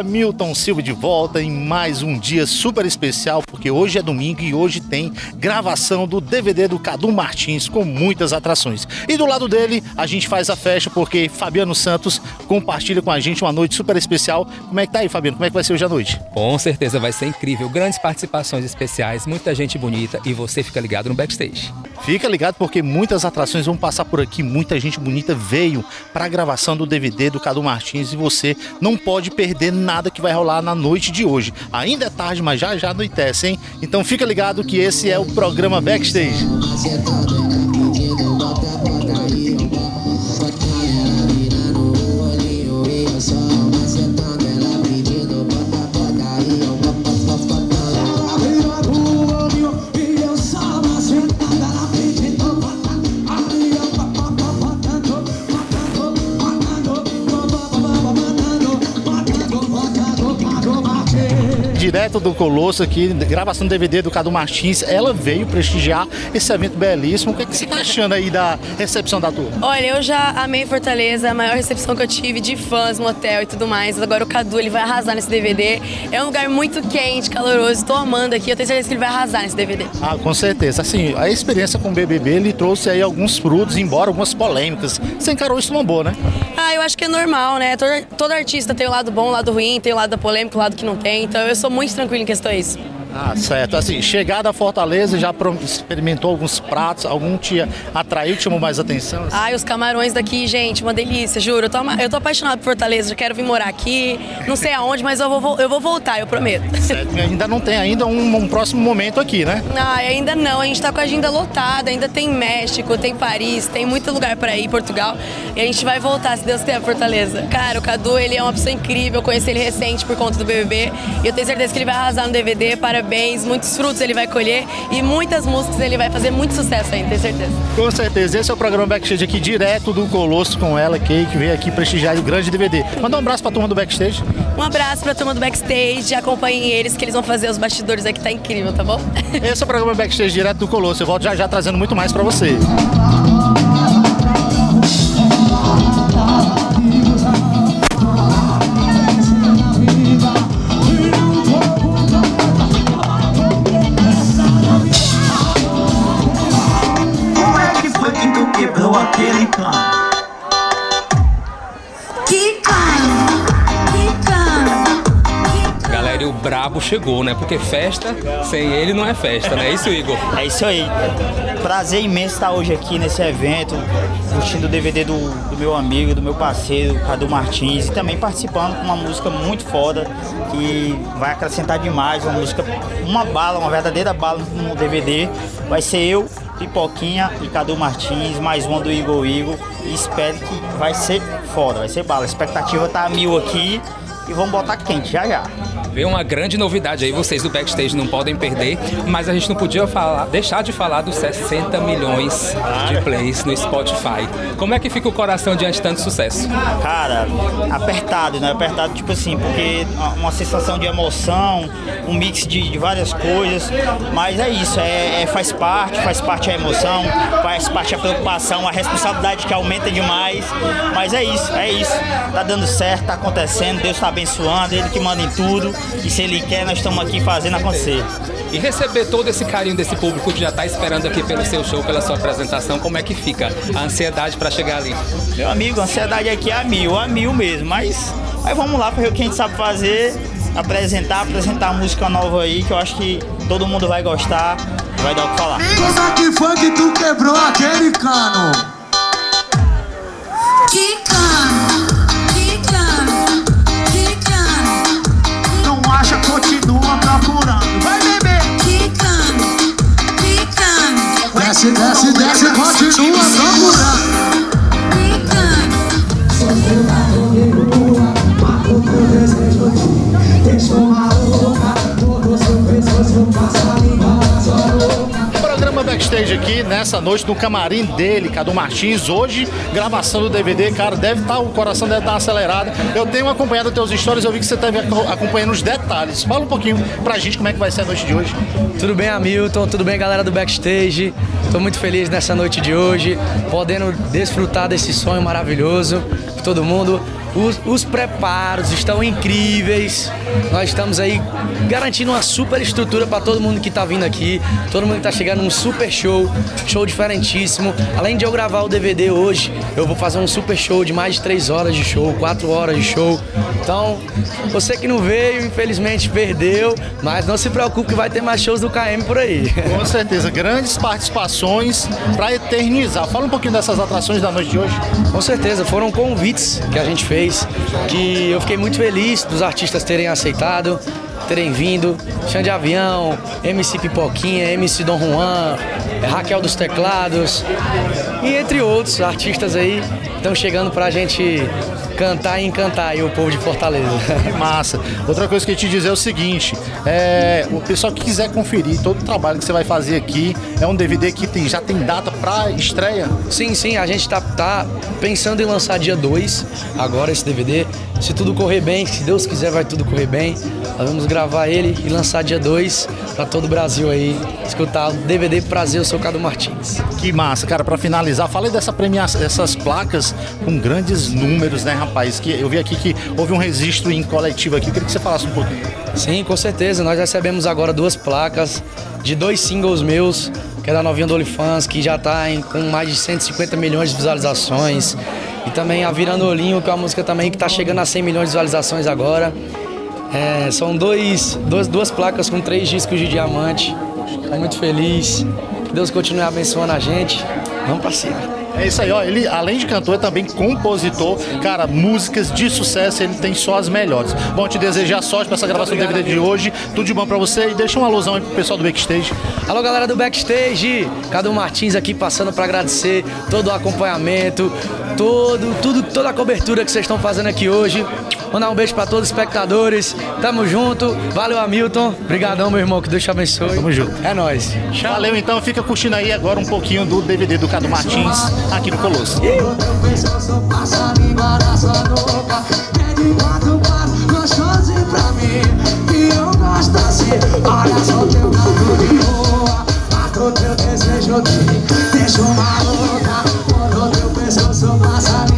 Hamilton Silva de volta em mais um dia super especial, porque hoje é domingo e hoje tem gravação do DVD do Cadu Martins com muitas atrações. E do lado dele, a gente faz a festa porque Fabiano Santos compartilha com a gente uma noite super especial. Como é que tá aí, Fabiano? Como é que vai ser hoje à noite? Com certeza vai ser incrível. Grandes participações especiais, muita gente bonita e você fica ligado no backstage. Fica ligado porque muitas atrações vão passar por aqui, muita gente bonita veio para a gravação do DVD do Cadu Martins e você não pode perder nada que vai rolar na noite de hoje. Ainda é tarde, mas já já anoitece, hein? Então fica ligado que esse é o programa Backstage. Direto do Colosso aqui, gravação do DVD do Cadu Martins. Ela veio prestigiar esse evento belíssimo. O que, é que você está achando aí da recepção da turma? Olha, eu já amei Fortaleza, a maior recepção que eu tive de fãs no hotel e tudo mais. Agora o Cadu, ele vai arrasar nesse DVD. É um lugar muito quente, caloroso. Estou amando aqui. Eu tenho certeza que ele vai arrasar nesse DVD. Ah, com certeza. Assim, a experiência com o BBB, ele trouxe aí alguns frutos, embora algumas polêmicas. Você encarou isso numa boa, né? Ah, eu acho que é normal, né? Todo, todo artista tem o lado bom, o lado ruim, tem o lado da polêmica, o lado que não tem. Então eu sou muito muito tranquilo em questão a isso. Ah, certo. Assim, chegada a Fortaleza, já experimentou alguns pratos, algum te atraiu, te chamou mais atenção? Assim? Ai, os camarões daqui, gente, uma delícia, juro. Eu tô, eu tô apaixonado por Fortaleza, já quero vir morar aqui, não sei aonde, mas eu vou, eu vou voltar, eu prometo. Certo. ainda não tem ainda um, um, próximo momento aqui, né? Ah, ainda não, a gente tá com a agenda lotada, ainda tem México, tem Paris, tem muito lugar para ir, Portugal, e a gente vai voltar, se Deus quiser, Fortaleza. Cara, o Cadu, ele é uma pessoa incrível, eu conheci ele recente por conta do BBB, e eu tenho certeza que ele vai arrasar no DVD para parabéns, muitos frutos ele vai colher e muitas músicas ele vai fazer muito sucesso ainda, tenho certeza. Com certeza. Esse é o programa Backstage aqui, direto do Colosso com ela, Kay, que veio aqui prestigiar o grande DVD. Manda um abraço pra turma do Backstage. Um abraço pra turma do Backstage, acompanhem eles que eles vão fazer os bastidores aqui, tá incrível, tá bom? Esse é o programa Backstage direto do Colosso. Eu volto já já trazendo muito mais pra você. Chegou, né? Porque festa sem ele não é festa, né? É isso, Igor? É isso aí. Prazer imenso estar hoje aqui nesse evento, curtindo o DVD do, do meu amigo, do meu parceiro, Cadu Martins, e também participando com uma música muito foda que vai acrescentar demais, uma música, uma bala, uma verdadeira bala no DVD. Vai ser eu, Pipoquinha e Cadu Martins, mais uma do Igor Igor. E espero que vai ser foda, vai ser bala. A expectativa tá mil aqui e vamos botar quente já já. Vem uma grande novidade aí, vocês do backstage não podem perder, mas a gente não podia falar, deixar de falar dos 60 milhões de plays no Spotify. Como é que fica o coração diante de tanto sucesso? Cara, apertado, né? Apertado, tipo assim, porque uma sensação de emoção, um mix de, de várias coisas, mas é isso, é, é, faz parte, faz parte a emoção, faz parte a preocupação, a responsabilidade que aumenta demais, mas é isso, é isso. Tá dando certo, tá acontecendo, Deus tá abençoando, Ele que manda em tudo. E se ele quer, nós estamos aqui fazendo acontecer. E receber todo esse carinho desse público que já está esperando aqui pelo seu show, pela sua apresentação, como é que fica a ansiedade para chegar ali? Meu amigo, a ansiedade aqui é a mil, a mil mesmo, mas aí vamos lá para ver o que a gente sabe fazer, apresentar, apresentar música nova aí, que eu acho que todo mundo vai gostar, vai dar o que falar. Coisa que funk tu quebrou aquele cano. Que cano? Continua procurando. Vai beber. Quicando, quicando. Desce, desce, desce, continua procurando. Backstage aqui nessa noite no camarim dele, Cadu Martins. Hoje, gravação do DVD, cara, deve estar, tá, o coração deve estar tá acelerado. Eu tenho acompanhado teus stories, eu vi que você esteve acompanhando os detalhes. Fala um pouquinho pra gente como é que vai ser a noite de hoje. Tudo bem, Hamilton? Tudo bem, galera do backstage? Tô muito feliz nessa noite de hoje, podendo desfrutar desse sonho maravilhoso. Todo mundo Os, os preparos estão incríveis. Nós estamos aí garantindo uma super estrutura para todo mundo que está vindo aqui. Todo mundo que está chegando, um super show, show diferentíssimo. Além de eu gravar o DVD hoje, eu vou fazer um super show de mais de 3 horas de show, 4 horas de show. Então, você que não veio, infelizmente perdeu, mas não se preocupe que vai ter mais shows do KM por aí. Com certeza, grandes participações para eternizar. Fala um pouquinho dessas atrações da noite de hoje. Com certeza, foram convites que a gente fez que eu fiquei muito feliz dos artistas terem aceitado, terem vindo. Xande Avião, MC Pipoquinha, MC Dom Juan, Raquel dos Teclados e entre outros artistas aí estão chegando pra gente cantar e encantar aí o povo de Fortaleza. Que massa. Outra coisa que eu te dizer é o seguinte: é, o pessoal que quiser conferir todo o trabalho que você vai fazer aqui, é um DVD que tem, já tem data para estreia? Sim, sim, a gente tá, tá pensando em lançar dia 2, agora esse DVD. Se tudo correr bem, se Deus quiser, vai tudo correr bem. Nós vamos gravar ele e lançar dia 2 para todo o Brasil aí, escutar o DVD Prazer, eu sou o Cadu Martins. Que massa, cara. Para finalizar, falei dessa premiação, dessas placas com grandes números, né, rapaz? Que eu vi aqui que houve um registro em coletivo aqui. Eu queria que você falasse um pouquinho. Sim, com certeza. Nós recebemos agora duas placas de dois singles meus, que é da novinha do Olifans, que já está com mais de 150 milhões de visualizações. E também a Virando Olhinho, que é uma música também que está chegando a 100 milhões de visualizações agora. É, são dois, duas, duas placas com três discos de diamante. Estou muito feliz. Que Deus continue abençoando a gente. Vamos para cima. É isso aí, ó. Ele, além de cantor, é também compositor. Cara, músicas de sucesso, ele tem só as melhores. Bom, te desejar sorte para essa gravação do DVD de hoje. Tudo de bom para você e deixa uma alusão aí pro pessoal do backstage. Alô, galera do backstage. Cadu Martins aqui passando para agradecer todo o acompanhamento, todo, tudo, toda a cobertura que vocês estão fazendo aqui hoje. Mandar um beijo para todos os espectadores. Tamo junto. Valeu, Hamilton. Obrigadão, meu irmão. Que Deus te abençoe. Tamo junto. É nóis. Valeu, então. Fica curtindo aí agora um pouquinho do DVD do Cadu Martins aqui no Colosso. Olha só teu gato de boa, mato teu desejo de deixa maluca. Quando teu pescoço passa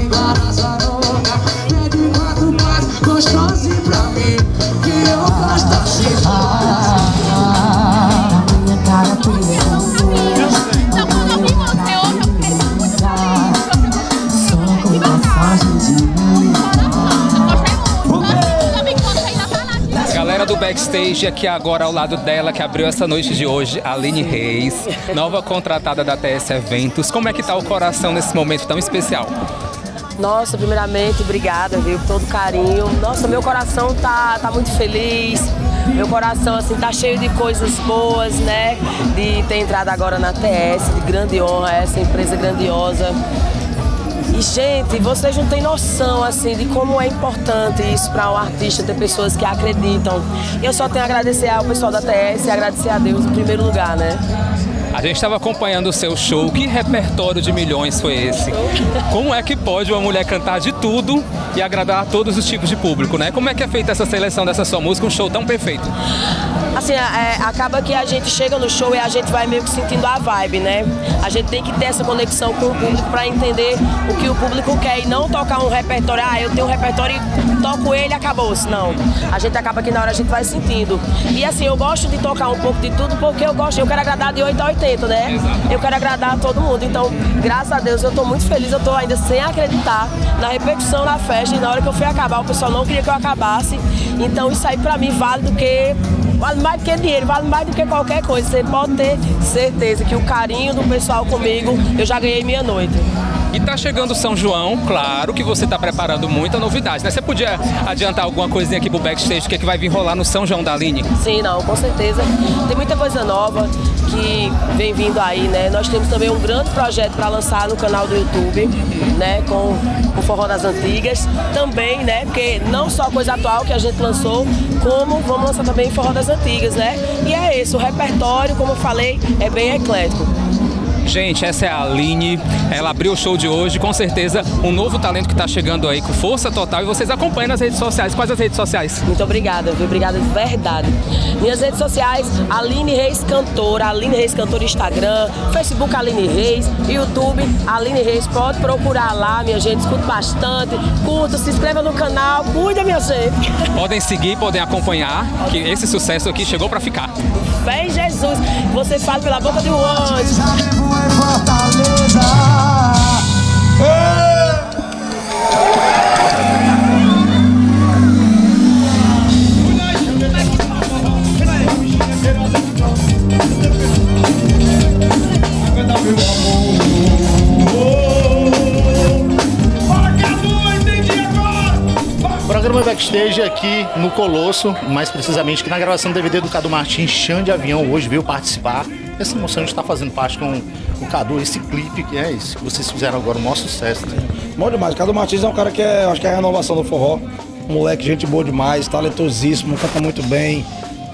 backstage aqui agora ao lado dela que abriu essa noite de hoje, Aline Reis, nova contratada da TS Eventos. Como é que tá o coração nesse momento tão especial? Nossa, primeiramente, obrigada, viu, por todo carinho. Nossa, meu coração tá, tá muito feliz. Meu coração, assim, tá cheio de coisas boas, né? De ter entrado agora na TS, de grande honra, essa empresa grandiosa. Gente, vocês não têm noção, assim, de como é importante isso para um artista, ter pessoas que acreditam. Eu só tenho a agradecer ao pessoal da TS e agradecer a Deus em primeiro lugar, né? A gente estava acompanhando o seu show. Que repertório de milhões foi esse? Como é que pode uma mulher cantar de tudo e agradar a todos os tipos de público, né? Como é que é feita essa seleção dessa sua música, um show tão perfeito? Assim, é, acaba que a gente chega no show e a gente vai meio que sentindo a vibe, né? A gente tem que ter essa conexão com o público para entender o que o público quer e não tocar um repertório, ah, eu tenho um repertório e toco ele acabou-se. Não. A gente acaba que na hora a gente vai sentindo. E assim, eu gosto de tocar um pouco de tudo porque eu gosto, eu quero agradar de 8 a 80, né? Eu quero agradar a todo mundo. Então, graças a Deus, eu tô muito feliz, eu tô ainda sem acreditar na repercussão da festa e na hora que eu fui acabar, o pessoal não queria que eu acabasse. Então, isso aí pra mim vale do que vale mais do que dinheiro, vale mais do que qualquer coisa. Você pode ter certeza que o carinho do pessoal comigo, eu já ganhei minha noite. E tá chegando São João, claro que você tá preparando muita novidade, né? Você podia adiantar alguma coisinha aqui pro backstage, o que, é que vai vir rolar no São João da Aline? Sim, não, com certeza. Tem muita coisa nova que vem vindo aí, né? Nós temos também um grande projeto para lançar no canal do YouTube, né? Com o Forró das Antigas. Também, né? Porque não só coisa atual que a gente lançou, como vamos lançar também Forró das Antigas, né? E é isso, o repertório, como eu falei, é bem eclético. Gente, essa é a Aline. Ela abriu o show de hoje. Com certeza, um novo talento que está chegando aí com força total. E vocês acompanham nas redes sociais. Quais as redes sociais? Muito obrigada, viu? Obrigada de verdade. Minhas redes sociais, Aline Reis Cantora, Aline Reis Cantora Instagram, Facebook Aline Reis, YouTube Aline Reis. Pode procurar lá, minha gente. Escuta bastante, curta, se inscreva no canal. Cuida, minha gente. Podem seguir, podem acompanhar, que esse sucesso aqui chegou para ficar. Fé em Jesus. Você fala pela boca de um anjo. Fortaleza. Programa Backstage aqui no Colosso, mais precisamente que na gravação do DVD do Cadu Martins, Chão de Avião, hoje veio participar. Essa emoção estar fazendo parte com o Cadu, esse clipe que é isso que vocês fizeram agora, um maior sucesso. Né? Bom demais. Cadu Martins é um cara que é, acho que é a renovação do forró. Um moleque, gente boa demais, talentosíssimo, canta muito bem.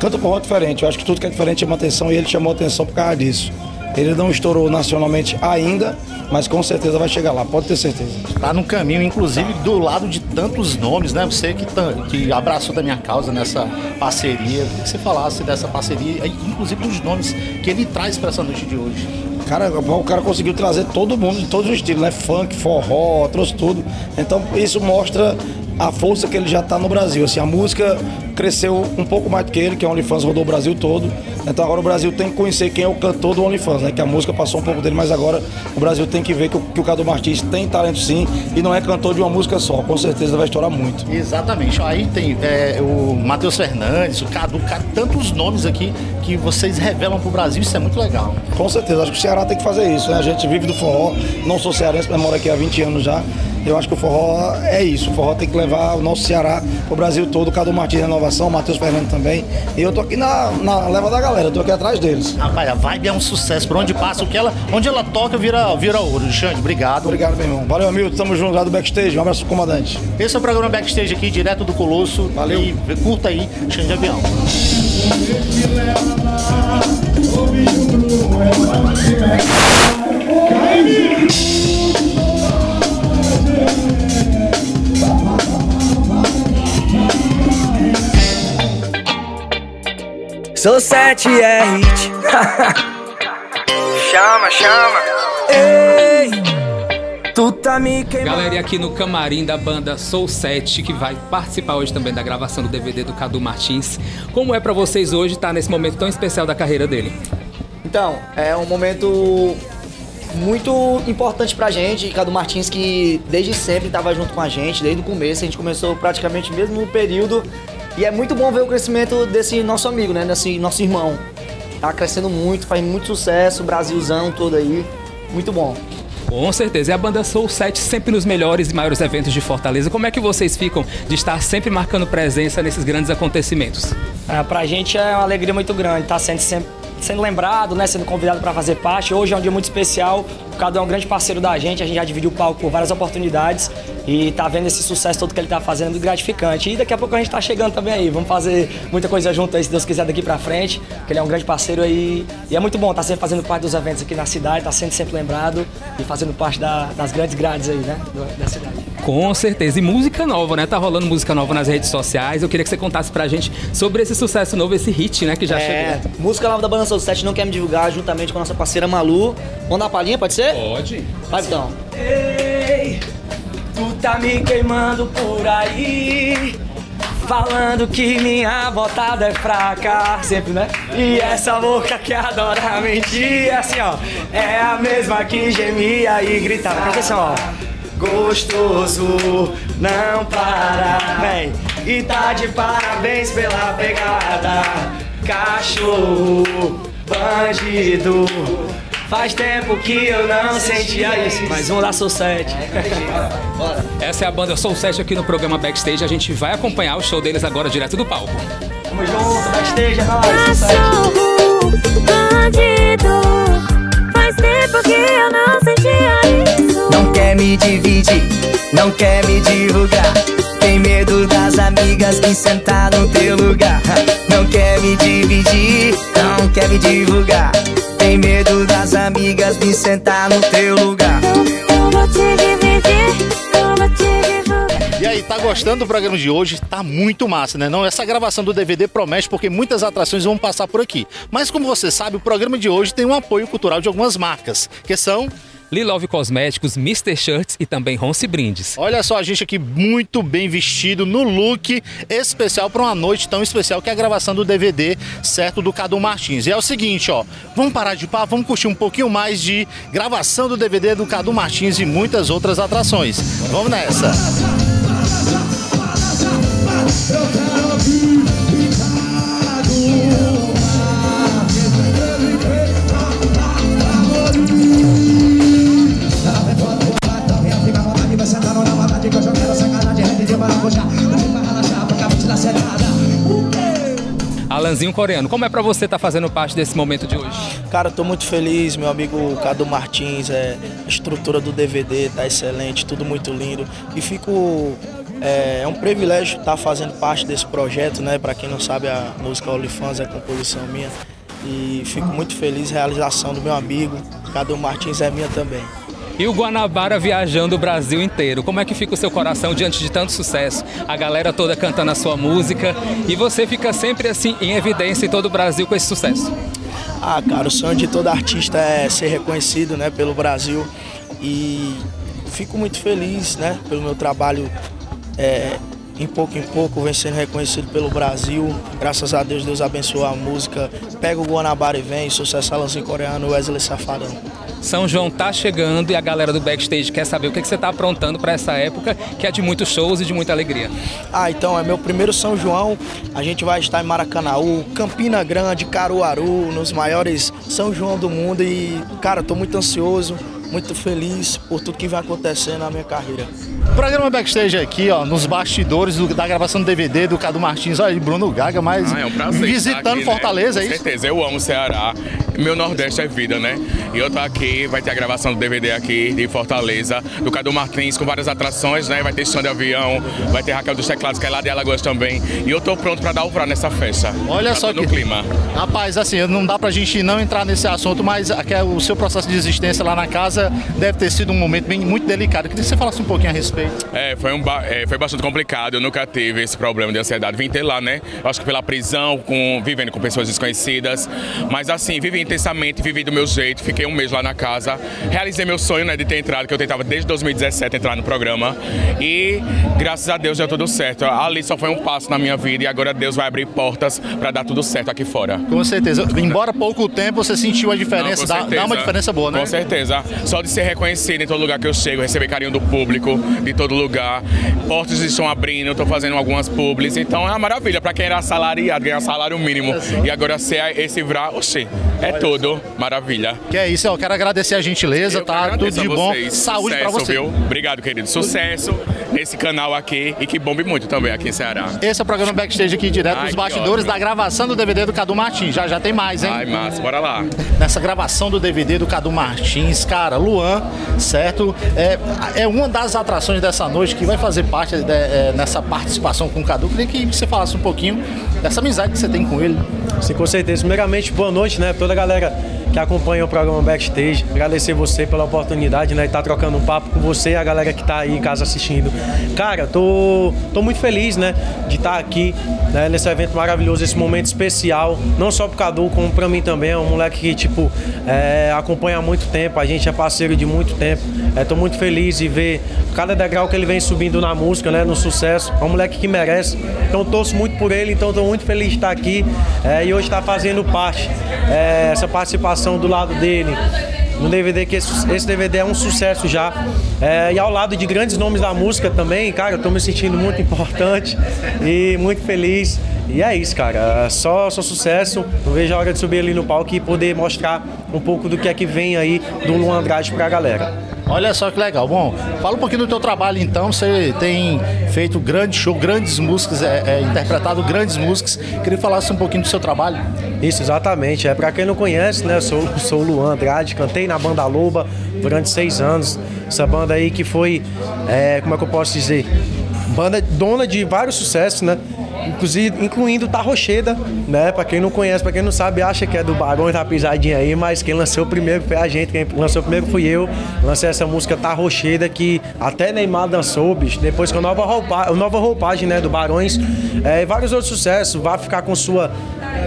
Canta forró diferente. Eu acho que tudo que é diferente chama atenção e ele chamou atenção por causa disso. Ele não estourou nacionalmente ainda, mas com certeza vai chegar lá, pode ter certeza. Tá no caminho, inclusive, do lado de tantos nomes, né? Você que, que abraçou da minha causa nessa parceria. Queria que você falasse dessa parceria, inclusive dos nomes que ele traz para essa noite de hoje. Cara, o cara conseguiu trazer todo mundo de todos os estilos, né? Funk, forró, trouxe tudo. Então isso mostra a força que ele já está no Brasil. Assim, a música cresceu um pouco mais do que ele, que é o OnlyFans rodou o Brasil todo. Então agora o Brasil tem que conhecer quem é o cantor do OnlyFans, né? Que a música passou um pouco dele, mas agora o Brasil tem que ver que o, que o Cadu Martins tem talento sim e não é cantor de uma música só. Com certeza vai estourar muito. Exatamente. Aí tem é, o Matheus Fernandes, o Cadu, tantos nomes aqui que vocês revelam pro Brasil, isso é muito legal. Com certeza, acho que o Ceará tem que fazer isso, né? A gente vive do forró, não sou cearense, mas moro aqui há 20 anos já. Eu acho que o forró é isso. O forró tem que levar o nosso Ceará o Brasil todo. Cadu Martins Renovação, Matheus Fernando também. E eu tô aqui na, na leva da galera, eu tô aqui atrás deles. Rapaz, a vibe é um sucesso. Por onde passa, o que ela, onde ela toca, vira, vira ouro. Xande, obrigado. Obrigado, meu irmão. Valeu, Milton. Tamo junto lá do backstage. Um abraço pro comandante. Esse é o programa Backstage aqui, direto do Colosso. Valeu. E curta aí, Xande Avião. Sou 7 é hit. chama, chama. Ei, tu tá me queimando. Galera, e aqui no camarim da banda Soul 7, que vai participar hoje também da gravação do DVD do Cadu Martins. Como é pra vocês hoje estar nesse momento tão especial da carreira dele? Então, é um momento muito importante pra gente, Cadu Martins, que desde sempre estava junto com a gente, desde o começo, a gente começou praticamente mesmo no período. E é muito bom ver o crescimento desse nosso amigo, né? Desse nosso irmão. Tá crescendo muito, faz muito sucesso, Brasilzão todo aí. Muito bom. Com certeza. E a banda Soul 7 sempre nos melhores e maiores eventos de Fortaleza. Como é que vocês ficam de estar sempre marcando presença nesses grandes acontecimentos? É, pra gente é uma alegria muito grande estar sendo sempre sendo lembrado, né, sendo convidado para fazer parte. Hoje é um dia muito especial. O Cadu é um grande parceiro da gente, a gente já dividiu o palco por várias oportunidades e tá vendo esse sucesso todo que ele tá fazendo, muito gratificante. E daqui a pouco a gente tá chegando também aí. Vamos fazer muita coisa junto aí, se Deus quiser, daqui para frente, que ele é um grande parceiro aí. E é muito bom estar tá sempre fazendo parte dos eventos aqui na cidade, tá sendo sempre lembrado e fazendo parte da, das grandes grades aí, né, da cidade. Com certeza. E música nova, né? Tá rolando música nova nas redes sociais. Eu queria que você contasse pra gente sobre esse sucesso novo, esse hit, né, que já é, chegou. Música nova da Banda Soul 7 não quer me divulgar juntamente com a nossa parceira Malu. Vamos dar uma palhinha, pode ser? Pode. Vai então. Ei, tu tá me queimando por aí. Falando que minha botada é fraca. Sempre, né? E essa boca que adora mentir, assim, ó. É a mesma que gemia e gritava. Presta atenção, ó. Gostoso, não para, vem. E tá de parabéns pela pegada. Cachorro, bandido. Faz tempo que eu não sentia isso. Mais um da Soul 7. Essa é a banda Soul 7 aqui no programa Backstage. A gente vai acompanhar o show deles agora direto do palco. Tamo junto, backstage, é nóis, Soul 7. Cachorro, bandido. Tempo que eu não sentia isso. Não quer me dividir, não quer me divulgar. Tem medo das amigas que sentar no teu lugar. Não quer me dividir, não quer me divulgar. Tem medo das amigas de sentar no teu lugar. Eu vou te dividir, E aí, tá gostando do programa de hoje? Tá muito massa, né? Não, essa gravação do DVD promete porque muitas atrações vão passar por aqui. Mas como você sabe, o programa de hoje tem um apoio cultural de algumas marcas, que são Lilove Cosméticos, Mr. Shirts e também Ronce Brindes. Olha só a gente aqui muito bem vestido no look especial para uma noite tão especial que é a gravação do DVD, certo, do Cadu Martins. E é o seguinte, ó, vamos parar de papo, vamos curtir um pouquinho mais de gravação do DVD do Cadu Martins e muitas outras atrações. Vamos nessa. Alanzinho Coreano, como é pra você estar fazendo parte desse momento de hoje? Cara, tô muito feliz, meu amigo Cadu Martins, é, a estrutura do DVD tá excelente, tudo muito lindo. E fico. É, é um privilégio estar fazendo parte desse projeto, né? Para quem não sabe, a música OnlyFans é composição minha. E fico muito feliz, realização do meu amigo, Cadu Martins é minha também. E o Guanabara viajando o Brasil inteiro. Como é que fica o seu coração diante de tanto sucesso? A galera toda cantando a sua música e você fica sempre assim em evidência em todo o Brasil com esse sucesso. Ah, cara, o sonho de todo artista é ser reconhecido, né, pelo Brasil e fico muito feliz, né, pelo meu trabalho. É, em pouco em pouco vem sendo reconhecido pelo Brasil. Graças a Deus, Deus abençoa a música. Pega o Guanabara e vem, sucesso Alanzinho Coreano, Wesley Safadão. São João tá chegando e a galera do backstage quer saber o que, que você tá aprontando para essa época, que é de muitos shows e de muita alegria. Ah, então é meu primeiro São João. A gente vai estar em Maracanaú, Campina Grande, Caruaru, nos maiores São João do mundo e, cara, tô muito ansioso, muito feliz por tudo que vai acontecer na minha carreira. Programa Backstage aqui, ó, nos bastidores do- da gravação do DVD do Cadu Martins. Olha aí, Bruno Gaga, mas Ah, é um prazer visitando aqui, né? Fortaleza, Com é isso? certeza, eu amo o Ceará. Meu Nordeste é vida, né? E eu tô aqui, vai ter a gravação do DVD aqui de Fortaleza, do Cadu Martins, com várias atrações, né? Vai ter som de avião, vai ter Raquel dos Teclados, que é lá de Alagoas também. E eu tô pronto pra dar o vrá nessa festa. Olha Já só que. no clima. Rapaz, assim, não dá pra gente não entrar nesse assunto, mas aqui é o seu processo de existência lá na casa deve ter sido um momento bem, muito delicado. Queria que você falasse um pouquinho a respeito. É, foi, um é, foi bastante complicado. Eu nunca tive esse problema de ansiedade. Vim ter lá, né? Acho que pela prisão, com, vivendo com pessoas desconhecidas. Mas assim, vivi intensamente, vivi do meu jeito. Fiquei um mês lá na casa. Realizei meu sonho, né, de ter entrado, que eu tentava desde 2017 entrar no programa. E graças a Deus deu tudo certo. Ali só foi um passo na minha vida e agora Deus vai abrir portas pra dar tudo certo aqui fora. Com certeza. Embora pouco tempo, você sentiu a diferença. Não, dá, dá uma certeza. diferença boa, né? Com certeza. Só de ser reconhecido em todo lugar que eu chego, receber carinho do público, de todo lugar. Portas estão abrindo, eu tô fazendo algumas publis. Então é uma maravilha pra quem era assalariado, ganhar salário mínimo. E agora ser esse vrá, oxê, é tudo maravilha. Que é isso, eu quero agradecer a gentileza, tá? Tudo de bom. Saúde pra Sucesso, você. Viu? Obrigado, querido. Sucesso nesse canal aqui e que bombe muito também aqui em Ceará. Esse é o programa Backstage aqui, direto Ai, dos bastidores ótimo. da gravação do DVD do Cadu Martins. Já já tem mais, hein? Ai, massa, bora lá. Nessa gravação do DVD do Cadu Martins, cara, Luan, certo? É, é uma das atrações dessa noite que vai fazer parte de- é, nessa participação com o Cadu. Queria que você falasse um pouquinho dessa amizade que você tem com ele. Sim, com certeza. Primeiramente, boa noite, né? Toda a galera que acompanha o programa Backstage. Agradecer você pela oportunidade, né? Estar trocando um papo com você e a galera que tá aí em casa assistindo. Cara, tô, tô muito feliz, né? De estar aqui, né? Nesse evento maravilhoso, esse momento especial. Não só pro Cadu, como pra mim também. É um moleque que, tipo, é, acompanha há muito tempo. A gente é parceiro de muito tempo. É, tô muito feliz de ver cada degrau que ele vem subindo na música, né? No sucesso. É um moleque que merece. Então torço muito por ele, então tô muito feliz de estar aqui é, e hoje estar fazendo parte é, essa participação do lado dele no DVD que esse, esse DVD é um sucesso já É, e ao lado de grandes nomes da música também, cara, eu tô me sentindo muito importante e muito feliz. E é isso, cara. É Só, só sucesso. Não vejo a hora de subir ali no palco e poder mostrar um pouco do que é que vem aí do Luan Andrade pra galera. Olha só que legal. Bom, fala um pouquinho do teu trabalho então. Você tem feito grande show, grandes músicas, é, é, interpretado grandes músicas. Queria que falasse um pouquinho do seu trabalho. Isso, exatamente. É para quem não conhece, né? Eu sou, sou o Luan Andrade, cantei na banda Loba durante seis anos. Essa banda aí que foi, é, como é que eu posso dizer? Banda dona de vários sucessos, né? Inclusive, incluindo Tá Rocheda, né? Pra quem não conhece, pra quem não sabe, acha que é do Barões da Pisadinha aí, mas quem lançou primeiro foi a gente, quem lançou primeiro fui eu. Lancei essa música Tá Rocheda, que até Neymar dançou, bicho, depois com a nova, roupa, nova roupagem, né, do Barões, é, e vários outros sucessos, vai ficar com sua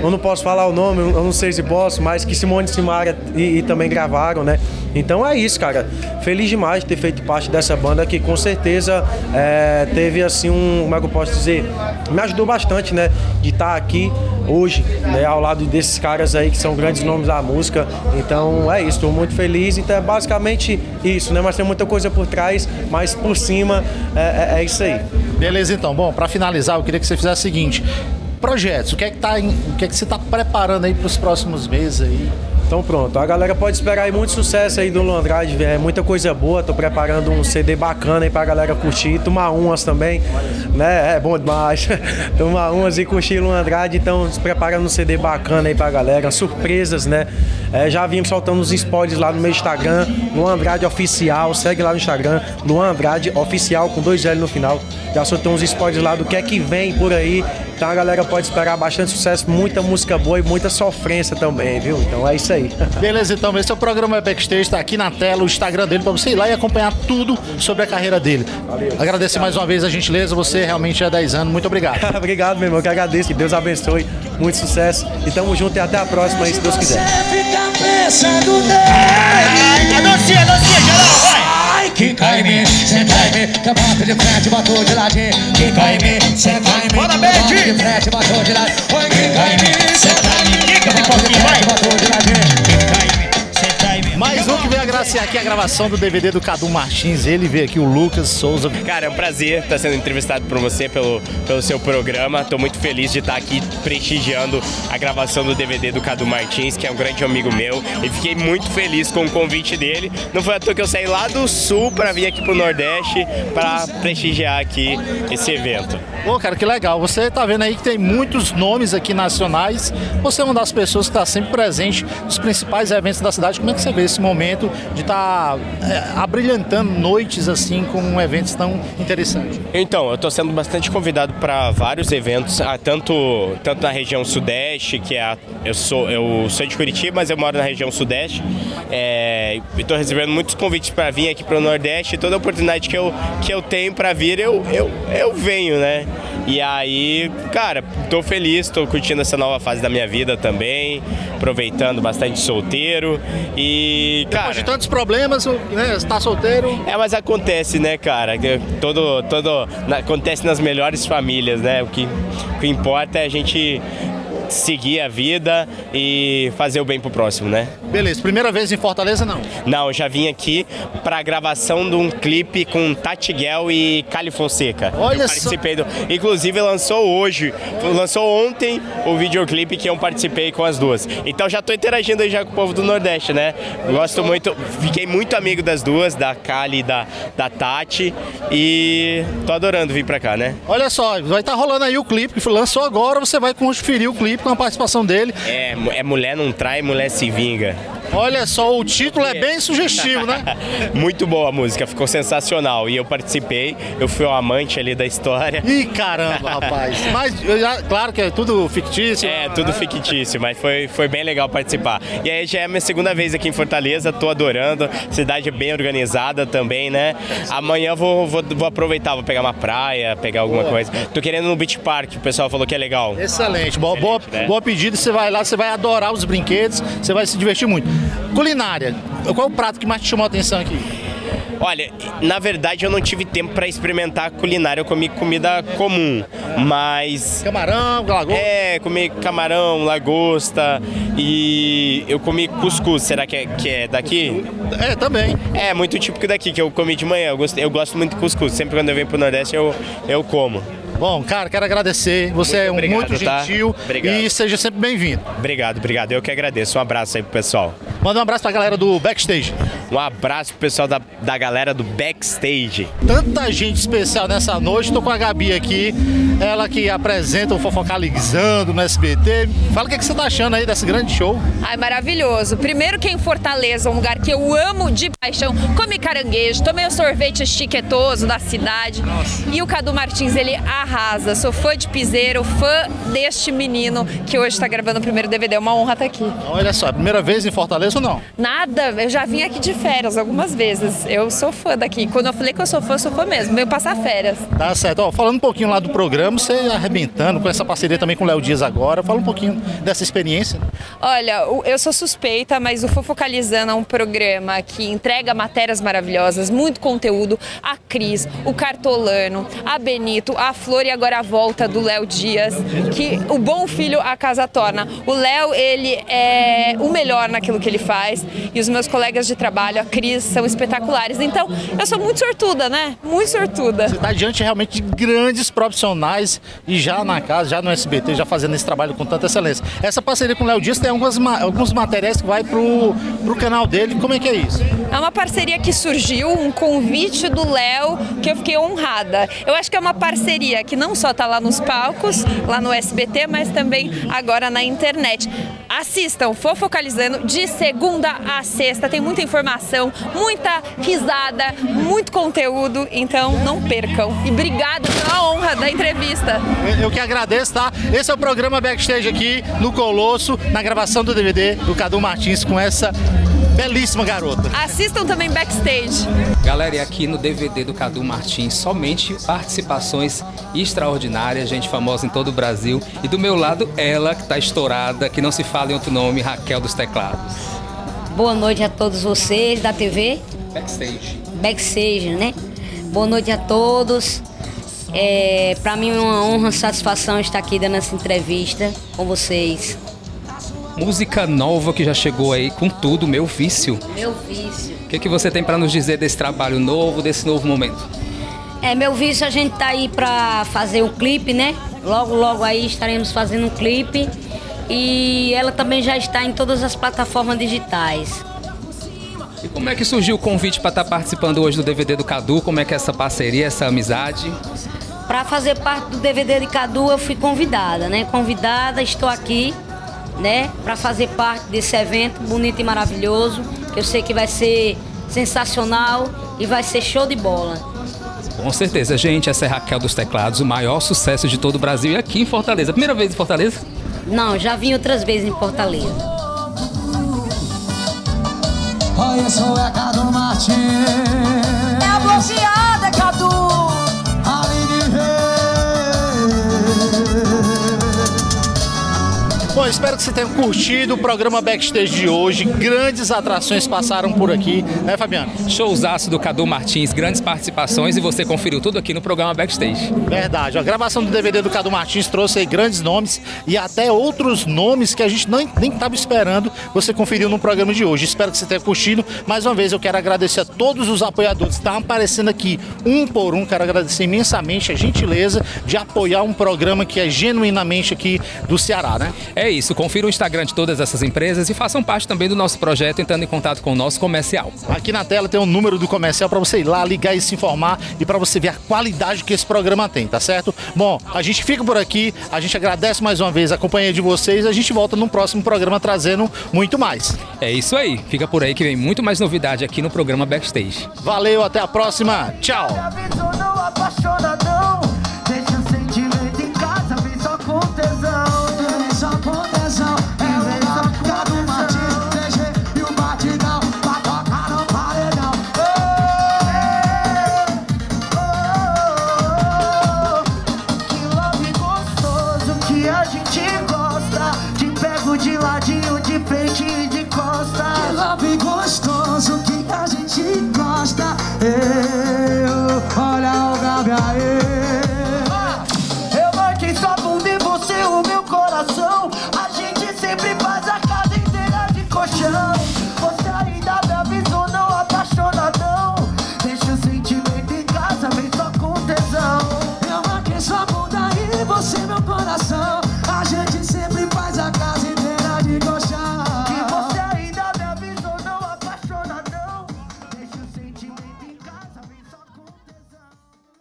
eu não posso falar o nome, eu não sei se posso, mas que Simone e Simaria e, e, também gravaram, né? Então é isso, cara. Feliz demais de ter feito parte dessa banda que com certeza é, teve assim um, como é que eu posso dizer, me ajudou bastante, né? De estar aqui hoje, né? Ao lado desses caras aí que são grandes nomes da música. Então é isso, estou muito feliz. Então é basicamente isso, né? Mas tem muita coisa por trás, mas por cima é, é, é isso aí. Beleza, então. Bom, para finalizar, eu queria que você fizesse o seguinte: projetos, o que é que, tá em, o que, é que você está preparando aí para os próximos meses aí? Então pronto, a galera pode esperar aí muito sucesso aí do Luan Andrade, é muita coisa boa, tô preparando um CD bacana aí pra galera curtir, tomar umas também, né? É bom demais. tomar umas e curtir Luan Andrade, então preparando um CD bacana aí pra galera, surpresas, né? É, já vimos soltando os spoilers lá no meu Instagram, Luan Andrade Oficial, segue lá no Instagram, Luan Andrade Oficial com dois L no final. Já soltou uns spoilers lá do que é que vem por aí. Então a galera pode esperar bastante sucesso, muita música boa e muita sofrência também, viu? Então é isso aí. Beleza, então esse é o programa Backstage, está aqui na tela o Instagram dele para você ir lá e acompanhar tudo sobre a carreira dele. Valeu. Agradecer mais uma vez a gentileza, você realmente é 10 anos, muito obrigado. obrigado, meu irmão, que agradeço, que Deus abençoe, muito sucesso e tamo junto e até a próxima aí, se Deus quiser. Pensando anuncia, anuncia, geral, vai! Quica em mim, senta em mim, que bota de frente, botou de ladinho. Quica em mim, senta em mim, bota de frente, botou de ladinho. Oi, quica em mim, senta em mim, quica um pouquinho, vai! Botou de ladinho. Mais um que veio agraciar aqui a gravação do DVD do Cadu Martins. Ele veio aqui, o Lucas Souza. Cara, é um prazer estar sendo entrevistado por você, pelo, pelo seu programa. Estou muito feliz de estar aqui prestigiando a gravação do DVD do Cadu Martins, que é um grande amigo meu. E fiquei muito feliz com o convite dele. Não foi à toa que eu saí lá do Sul para vir aqui pro Nordeste para prestigiar aqui esse evento. Pô, cara, que legal. Você tá vendo aí que tem muitos nomes aqui nacionais. Você é uma das pessoas que está sempre presente nos principais eventos da cidade. Como é que você vê esse momento de estar tá, é, abrilhantando noites assim com eventos tão interessantes? Então, eu estou sendo bastante convidado para vários eventos, ah, tanto, tanto na região sudeste, que é a, eu sou eu sou de Curitiba, mas eu moro na região sudeste. É, estou recebendo muitos convites para vir aqui para o Nordeste. E toda oportunidade que eu, que eu tenho para vir, eu, eu, eu venho, né? E aí, cara, tô feliz, tô curtindo essa nova fase da minha vida também, aproveitando bastante solteiro. E, cara... Depois de tantos problemas, né, você tá solteiro... É, mas acontece, né, cara, todo, todo, acontece nas melhores famílias, né, o que, o que importa é a gente seguir a vida e fazer o bem pro próximo, né? Beleza, primeira vez em Fortaleza não? Não, eu já vim aqui pra gravação de um clipe com Tati Guel e Cali Fonseca. Olha eu participei só. Do... Inclusive lançou hoje, lançou ontem o videoclipe que eu participei com as duas. Então já tô interagindo aí já com o povo do Nordeste, né? Gosto muito, fiquei muito amigo das duas, da Cali e da, da Tati e tô adorando vir pra cá, né? Olha só, vai estar tá rolando aí o clipe que lançou agora, você vai conferir o clipe com a participação dele. É, é Mulher Não Trai, Mulher Se Vinga. Olha só, o título é bem sugestivo, né? Muito boa a música, ficou sensacional. E eu participei, eu fui um amante ali da história. Ih, caramba, rapaz. Mas, claro que é tudo fictício. É, tudo fictício, mas foi, foi bem legal participar. E aí já é a minha segunda vez aqui em Fortaleza, tô adorando. Cidade bem organizada também, né? Amanhã vou, vou, vou aproveitar, vou pegar uma praia, pegar alguma boa. coisa. Tô querendo no Beach Park, o pessoal falou que é legal. Excelente, boa, boa, né? boa pedida. Você vai lá, você vai adorar os brinquedos, você vai se divertir muito. Culinária, qual é o prato que mais te chamou a atenção aqui? Olha, na verdade eu não tive tempo para experimentar culinária, eu comi comida comum, mas. Camarão, lagosta? É, comi camarão, lagosta e eu comi cuscuz, será que é, que é daqui? É, também. É, muito típico daqui, que eu comi de manhã, eu, gosto, eu gosto muito de cuscuz, sempre quando eu venho pro Nordeste eu, eu como. Bom, cara, quero agradecer. Você muito é obrigado, muito tá? gentil tá? e seja sempre bem-vindo. Obrigado, obrigado. Eu que agradeço. Um abraço aí pro pessoal. Manda um abraço pra galera do backstage. Um abraço pro pessoal da, da galera do backstage. Tanta gente especial nessa noite. Tô com a Gabi aqui, ela que apresenta o Fofocalizando no SBT. Fala o que, é que você tá achando aí desse grande show. Ai, maravilhoso. Primeiro que em Fortaleza, um lugar que eu amo de paixão. Comi caranguejo, tomei o sorvete chiquetoso da cidade. E o Cadu Martins, ele arrasa. Sou fã de piseiro, fã deste menino que hoje tá gravando o primeiro DVD. É uma honra estar aqui. Olha só, é a primeira vez em Fortaleza ou não? Nada, eu já vim aqui de férias algumas vezes. Eu sou fã daqui. Quando eu falei que eu sou fã, eu sou fã mesmo. Veio passar férias. Tá certo. Ó, falando um pouquinho lá do programa, você arrebentando com essa parceria também com o Léo Dias agora. Fala um pouquinho dessa experiência. Olha, eu sou suspeita, mas o Fofocalizando é um programa que entrega matérias maravilhosas, muito conteúdo. A Cris, o Cartolano, a Benito, a Flor e agora a volta do Léo Dias, que o bom filho a casa torna. O Léo, ele é o melhor naquilo que ele faz e os meus colegas de trabalho, a Cris, são espetaculares. Então, eu sou muito sortuda, né? Muito sortuda. Você está diante realmente de grandes profissionais e já na casa, já no SBT, já fazendo esse trabalho com tanta excelência. Essa parceria com o Léo Dias tem algumas, ma- alguns materiais que vai pro, pro canal dele. Como é que é isso? É uma parceria que surgiu, um convite do Léo, que eu fiquei honrada. Eu acho que é uma parceria que não só está lá nos palcos, lá no SBT, mas também agora na internet. Assistam Fofocalizando de segunda a sexta. Tem muita informação, muita risada, muito conteúdo, então não percam. E obrigada pela honra da entrevista. Eu que agradeço, tá? Esse é o programa Backstage aqui no Colosso, na gravação do DVD do Cadu Martins com essa belíssima garota. Assistam também backstage. Galera, e aqui no DVD do Cadu Martins, somente participações extraordinárias, gente famosa em todo o Brasil. E do meu lado, ela que tá estourada, que não se fala em outro nome, Raquel dos Teclados. Boa noite a todos vocês da TV Backstage. Backstage, né? Boa noite a todos. É, para mim é uma honra, uma satisfação estar aqui dando essa entrevista com vocês. Música nova que já chegou aí com tudo, meu vício. Meu vício. O que, que você tem para nos dizer desse trabalho novo, desse novo momento? É, meu vício, a gente tá aí pra fazer um clipe, né? Logo, logo aí estaremos fazendo um clipe. E ela também já está em todas as plataformas digitais. E como é que surgiu o convite para estar participando hoje do DVD do Cadu? Como é que é essa parceria, essa amizade? Para fazer parte do DVD de Cadu, eu fui convidada, né? Convidada, estou aqui, né? Para fazer parte desse evento bonito e maravilhoso, que eu sei que vai ser sensacional e vai ser show de bola. Com certeza, gente, essa é Raquel dos Teclados, o maior sucesso de todo o Brasil e aqui em Fortaleza. Primeira vez em Fortaleza? Não, já vim outras vezes em Fortaleza. Olha, sou é Cadu Martins. É a bloqueada, Cadu. Bom, espero que você tenha curtido o programa Backstage de hoje. Grandes atrações passaram por aqui, né, Fabiano? Showzaço do Cadu Martins, grandes participações e você conferiu tudo aqui no programa Backstage. Verdade. A gravação do DVD do Cadu Martins trouxe aí grandes nomes e até outros nomes que a gente nem estava esperando. Você conferiu no programa de hoje. Espero que você tenha curtido. Mais uma vez, eu quero agradecer a todos os apoiadores que estão aparecendo aqui um por um. Quero agradecer imensamente a gentileza de apoiar um programa que é genuinamente aqui do Ceará, né? É isso, confira o Instagram de todas essas empresas e façam parte também do nosso projeto entrando em contato com o nosso comercial. Aqui na tela tem o número do comercial para você ir lá, ligar e se informar e para você ver a qualidade que esse programa tem, tá certo? Bom, a gente fica por aqui, a gente agradece mais uma vez a companhia de vocês, a gente volta no próximo programa trazendo muito mais. É isso aí, fica por aí que vem muito mais novidade aqui no programa Backstage. Valeu, até a próxima, tchau!